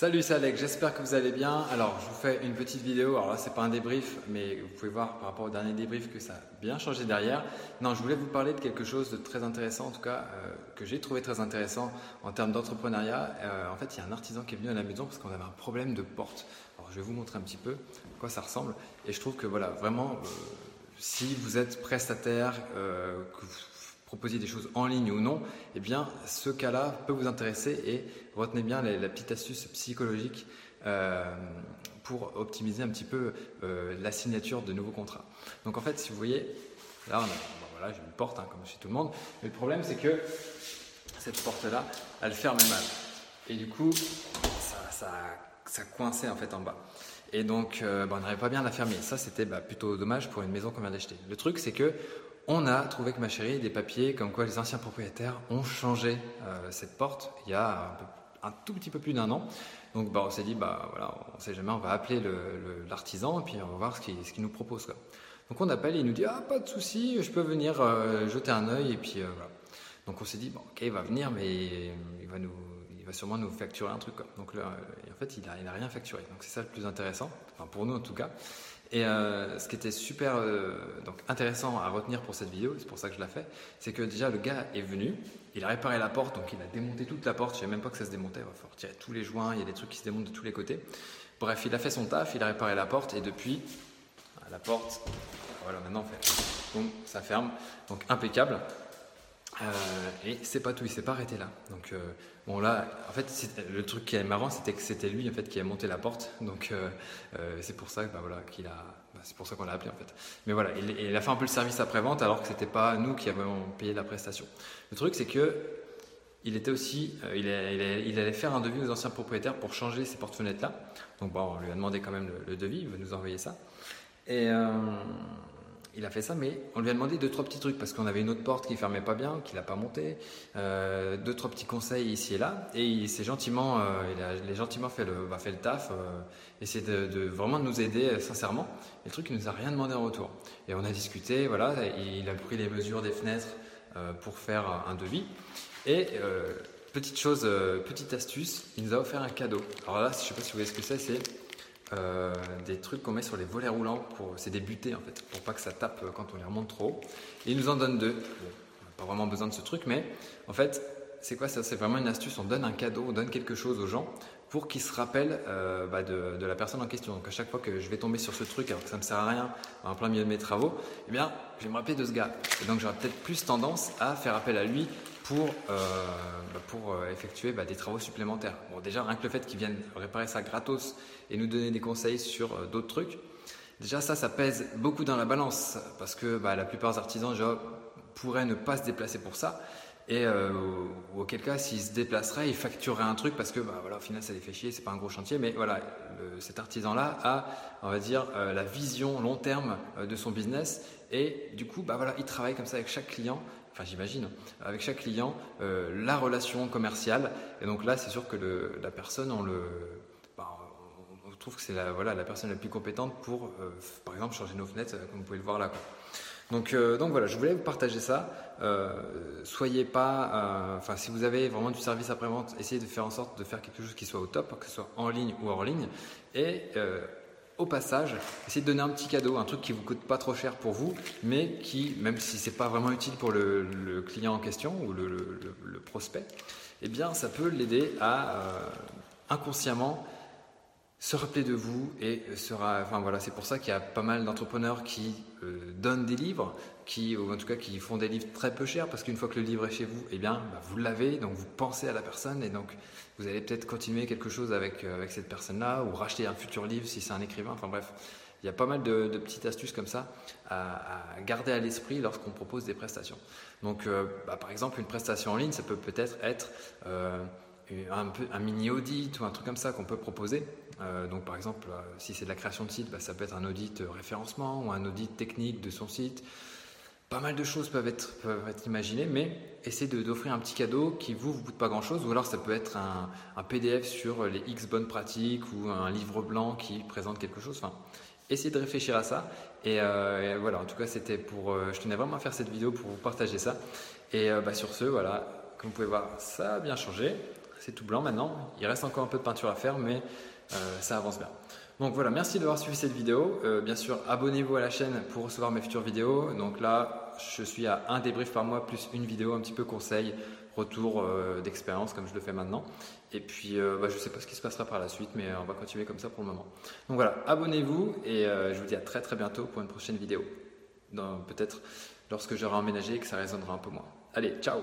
Salut, c'est Alex, j'espère que vous allez bien. Alors, je vous fais une petite vidéo. Alors là, c'est pas un débrief, mais vous pouvez voir par rapport au dernier débrief que ça a bien changé derrière. Non, je voulais vous parler de quelque chose de très intéressant, en tout cas, euh, que j'ai trouvé très intéressant en termes d'entrepreneuriat. Euh, en fait, il y a un artisan qui est venu à la maison parce qu'on avait un problème de porte. Alors, je vais vous montrer un petit peu à quoi ça ressemble. Et je trouve que, voilà, vraiment, euh, si vous êtes prestataire, que vous proposiez des choses en ligne ou non, eh bien, ce cas-là peut vous intéresser et retenez bien la, petite astuce psychologique euh, pour optimiser un petit peu euh, la signature de nouveaux contrats. Donc, en fait, si vous voyez, là, on a, voilà, j'ai une porte, hein, comme chez tout le monde, mais le problème, c'est que cette porte-là, elle ferme mal. Et du coup, ça, ça, ça coinçait en fait en bas. Et donc, euh, bah, on n'arrivait pas bien à la fermer. Ça, c'était bah, plutôt dommage pour une maison qu'on vient d'acheter. Le truc, c'est que on a trouvé que ma chérie des papiers comme quoi les anciens propriétaires ont changé euh, cette porte il y a un, tout petit peu plus d'un an. Donc bah, on s'est dit, bah, voilà, on sait jamais, on va appeler l'artisan et puis on va voir ce qu'il nous propose. Donc on appelle et il nous dit, ah pas de souci, je peux venir euh, jeter un œil et puis euh, voilà. Donc on s'est dit, bon ok, il va venir mais il va, nous, sûrement nous facturer un truc. Donc en fait, il n'a rien facturé. Donc c'est ça le plus intéressant, enfin pour nous en tout cas. Et euh, ce qui était super euh, donc intéressant à retenir pour cette vidéo, c'est pour ça que je la fais, c'est que déjà le gars est venu, il a réparé la porte, donc il a démonté toute la porte, je ne savais même pas que ça se démontait, il va falloir tous les joints, il y a des trucs qui se démontent de tous les côtés. Bref, il a fait son taf, il a réparé la porte et depuis, la porte, voilà maintenant on fait, donc ça ferme, donc impeccable. Euh, et c'est pas tout, il s'est pas arrêté là. Donc bon là, en fait, le truc qui est marrant, c'était que c'était lui en fait qui a monté la porte. Donc c'est pour ça, bah, voilà, bah, c'est pour ça qu'on l'a appelé en fait. Mais voilà, il, a fait un peu le service après vente alors que c'était pas nous qui avions payé la prestation. Le truc c'est que il était aussi, il, allait faire un devis aux anciens propriétaires pour changer ces portes-fenêtres là. Donc bon, on lui a demandé quand même le, devis, il va nous envoyer ça. Et il a fait ça, mais on lui a demandé deux, trois petits trucs parce qu'on avait une autre porte qui fermait pas bien, qu'il n'a pas monté, euh, deux, trois petits conseils ici et là. Et il s'est gentiment, euh, il, a, gentiment fait le, bah, fait le taf, euh, essayer de, de, vraiment nous aider euh, sincèrement. Et le truc, il nous a rien demandé en retour. Et on a discuté, voilà, il a pris les mesures des fenêtres pour faire un devis. Et petite chose, petite astuce, il nous a offert un cadeau. Alors là, je sais pas si vous voyez ce que c'est, c'est euh, des trucs qu'on met sur les volets roulants, pour, c'est des butées en fait, pour pas que ça tape quand on les remonte trop. Et il nous en donne deux. on n'a pas vraiment besoin de ce truc, mais en fait, c'est quoi ça? C'est vraiment une astuce. On donne un cadeau, on donne quelque chose aux gens pour qu'ils se rappellent euh, bah, de, de, la personne en question. Donc à chaque fois que je vais tomber sur ce truc alors que ça ne me sert à rien en plein milieu de mes travaux, eh bien, je vais me rappeler de ce gars. Et donc j'aurai peut-être plus tendance à faire appel à lui pour, euh, bah, euh, effectuer bah, des travaux supplémentaires. Bon, déjà, rien que le fait qu'ils viennent réparer ça gratos et nous donner des conseils sur euh, d'autres trucs, déjà ça, ça pèse beaucoup dans la balance parce que bah, la plupart des artisans déjà, pourraient ne pas se déplacer pour ça. Et ou auquel cas, s'ils se déplaceraient, ils factureraient un truc parce que voilà, au final, ça les fait chier, c'est pas un gros chantier. Mais voilà, cet artisan-là a, on va dire, la vision long terme de son business. Et du coup, bah, voilà, comme ça avec chaque client enfin j'imagine, avec chaque client, euh, la relation commerciale. Et donc là, c'est sûr que la personne, on le, bah, trouve que c'est la, voilà, la personne la plus compétente pour, euh, par exemple, changer nos fenêtres, euh, comme vous pouvez le voir là. Donc, donc voilà, je voulais vous partager ça. soyez pas, enfin si vous avez vraiment du service après-vente, essayez de faire en sorte de faire quelque chose qui soit au top, que ce soit en ligne ou hors ligne. Et au passage, essayez de donner un petit cadeau, un truc qui vous coûte pas trop cher pour vous, mais qui, même si c'est pas vraiment utile pour le, client en question ou le, prospect, eh bien, ça peut l'aider à euh, inconsciemment se rappeler de vous et sera, enfin voilà, c'est pour ça qu'il y a pas mal d'entrepreneurs qui euh, donnent des livres, qui, ou en tout cas qui font des livres très peu chers, parce qu'une fois que le livre est chez vous, eh bien, bah, vous l'avez, donc vous pensez à la personne, et donc vous allez peut-être continuer quelque chose avec, euh, avec cette personne-là, ou racheter un futur livre si c'est un écrivain, enfin bref. Il y a pas mal de, petites astuces comme ça à, garder à l'esprit lorsqu'on propose des prestations. Donc, euh, bah, par exemple, une prestation en ligne, ça peut peut-être être, un, un, mini audit ou un truc comme ça qu'on peut proposer. Euh, donc par exemple, euh, si c'est de la création de site, bah, ça peut être un audit référencement ou un audit technique de son site. Pas mal de choses peuvent être, peuvent être imaginées, mais essayez d'offrir un petit cadeau qui vous vous coûte pas grand chose, ou alors ça peut être un, PDF sur les X bonnes pratiques ou un livre blanc qui présente quelque chose. Enfin, essayez de réfléchir à ça. Et, euh, voilà, en tout cas, c'était pour. je tenais vraiment à faire cette vidéo pour vous partager ça. Et bah, sur ce, voilà, comme vous pouvez voir, ça a bien changé c'est tout blanc maintenant. Il reste encore un peu de peinture à faire, mais ça avance bien. Donc voilà, merci d'avoir suivi cette vidéo. bien sûr, abonnez-vous à la chaîne pour recevoir mes futures vidéos. Donc là, je suis à un débrief par mois plus une vidéo un petit peu conseil, retour d'expérience comme je le fais maintenant. Et puis, bah, je ne sais pas ce qui se passera par la suite, mais on va continuer comme ça pour le moment. Donc voilà, abonnez-vous et je vous dis à très très bientôt pour une prochaine vidéo. Peut-être lorsque j'aurai emménagé et que ça résonnera un peu moins. Allez, ciao